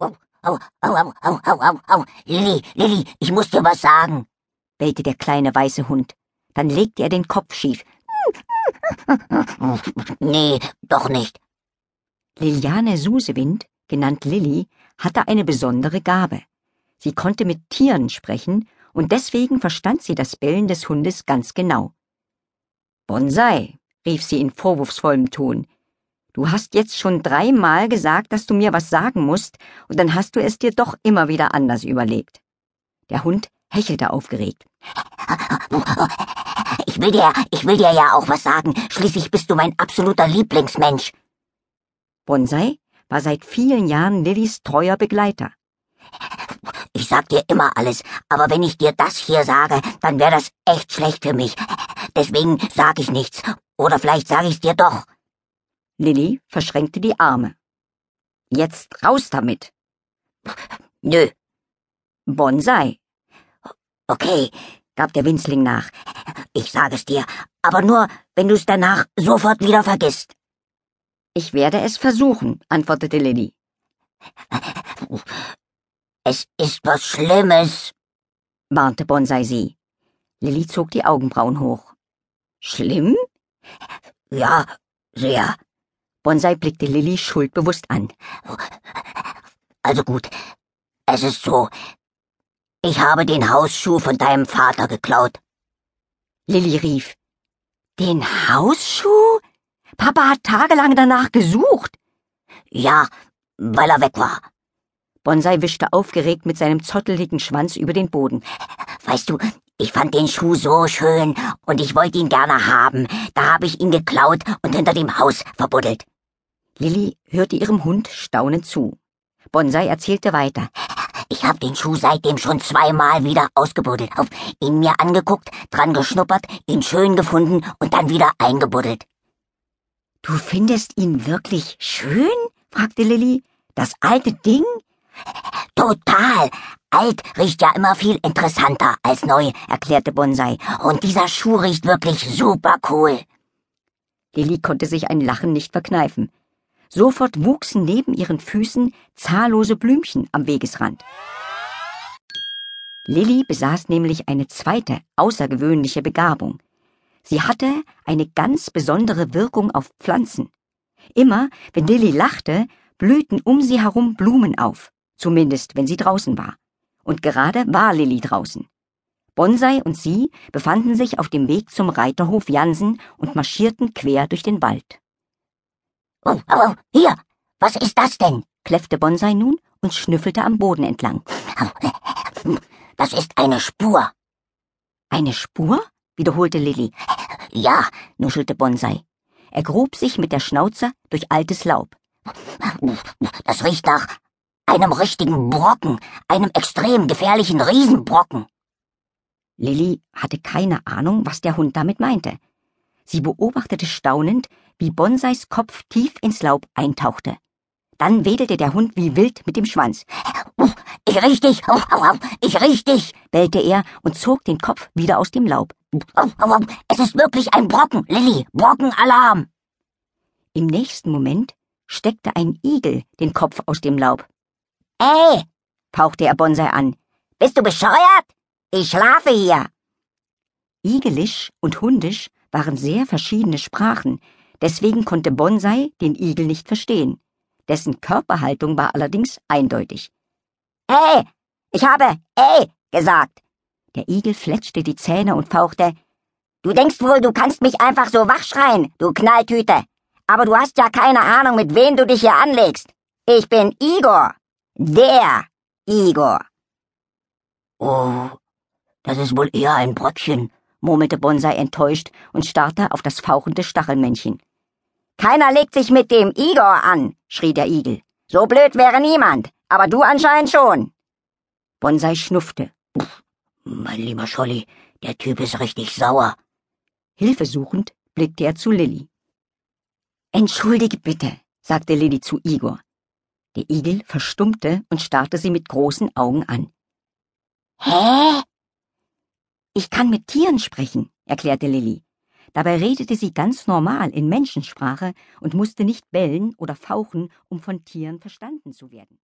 Au, au, au, au, au, au, au. Lilly, Lilly, ich muss dir was sagen, bellte der kleine weiße Hund. Dann legte er den Kopf schief. Nee, doch nicht. Liliane Susewind, genannt Lilly, hatte eine besondere Gabe. Sie konnte mit Tieren sprechen und deswegen verstand sie das Bellen des Hundes ganz genau. Bonsai, rief sie in vorwurfsvollem Ton, du hast jetzt schon dreimal gesagt, dass du mir was sagen musst, und dann hast du es dir doch immer wieder anders überlegt. Der Hund hechelte aufgeregt. Ich will dir, ich will dir ja auch was sagen. Schließlich bist du mein absoluter Lieblingsmensch. Bonsai war seit vielen Jahren Lillys treuer Begleiter. Ich sag dir immer alles, aber wenn ich dir das hier sage, dann wäre das echt schlecht für mich. Deswegen sag ich nichts. Oder vielleicht sage ich's dir doch. Lilly verschränkte die Arme. Jetzt raus damit. Nö. Bonsai. Okay, gab der Winzling nach. Ich sage es dir, aber nur, wenn du's danach sofort wieder vergisst. Ich werde es versuchen, antwortete Lilly. Es ist was Schlimmes, warnte Bonsai sie. Lilly zog die Augenbrauen hoch. Schlimm? Ja, sehr. Bonsai blickte Lilly schuldbewusst an. Also gut, es ist so. Ich habe den Hausschuh von deinem Vater geklaut. Lilly rief. Den Hausschuh? Papa hat tagelang danach gesucht. Ja, weil er weg war. Bonsai wischte aufgeregt mit seinem zotteligen Schwanz über den Boden. Weißt du, ich fand den Schuh so schön und ich wollte ihn gerne haben. Da habe ich ihn geklaut und hinter dem Haus verbuddelt. Lilly hörte ihrem Hund staunend zu. Bonsai erzählte weiter. Ich hab den Schuh seitdem schon zweimal wieder ausgebuddelt, auf ihn mir angeguckt, dran geschnuppert, ihn schön gefunden und dann wieder eingebuddelt. Du findest ihn wirklich schön? fragte Lilly. Das alte Ding? Total. Alt riecht ja immer viel interessanter als neu, erklärte Bonsai. Und dieser Schuh riecht wirklich super cool. Lilly konnte sich ein Lachen nicht verkneifen. Sofort wuchsen neben ihren Füßen zahllose Blümchen am Wegesrand. Lilly besaß nämlich eine zweite, außergewöhnliche Begabung. Sie hatte eine ganz besondere Wirkung auf Pflanzen. Immer, wenn Lilly lachte, blühten um sie herum Blumen auf, zumindest wenn sie draußen war. Und gerade war Lilly draußen. Bonsai und sie befanden sich auf dem Weg zum Reiterhof Jansen und marschierten quer durch den Wald. Oh, oh, oh, hier, was ist das denn? kläffte Bonsai nun und schnüffelte am Boden entlang. Das ist eine Spur. Eine Spur? wiederholte Lilly. Ja, nuschelte Bonsai. Er grub sich mit der Schnauze durch altes Laub. Das riecht nach einem richtigen Brocken, einem extrem gefährlichen Riesenbrocken. Lilly hatte keine Ahnung, was der Hund damit meinte. Sie beobachtete staunend, wie Bonsais Kopf tief ins Laub eintauchte. Dann wedelte der Hund wie wild mit dem Schwanz. Ich riech dich, ich riech dich, bellte er und zog den Kopf wieder aus dem Laub. Es ist wirklich ein Brocken, Lilly, Brockenalarm. Im nächsten Moment steckte ein Igel den Kopf aus dem Laub. Ey, fauchte er Bonsai an. Bist du bescheuert? Ich schlafe hier. Igelisch und Hundisch waren sehr verschiedene Sprachen, deswegen konnte Bonsai den Igel nicht verstehen. Dessen Körperhaltung war allerdings eindeutig. Ey, ich habe ey gesagt. Der Igel fletschte die Zähne und fauchte. Du denkst wohl, du kannst mich einfach so wachschreien, du Knalltüte. Aber du hast ja keine Ahnung, mit wem du dich hier anlegst. Ich bin Igor. Der Igor. Oh, das ist wohl eher ein Bröckchen, murmelte Bonsai enttäuscht und starrte auf das fauchende Stachelmännchen. Keiner legt sich mit dem Igor an, schrie der Igel. So blöd wäre niemand, aber du anscheinend schon. Bonsai schnuffte. Uff, mein lieber Scholli, der Typ ist richtig sauer. Hilfesuchend blickte er zu Lilly. Entschuldige bitte, sagte Lilly zu Igor. Der Igel verstummte und starrte sie mit großen Augen an. Hä? Ich kann mit Tieren sprechen, erklärte Lilly. Dabei redete sie ganz normal in Menschensprache und musste nicht bellen oder fauchen, um von Tieren verstanden zu werden.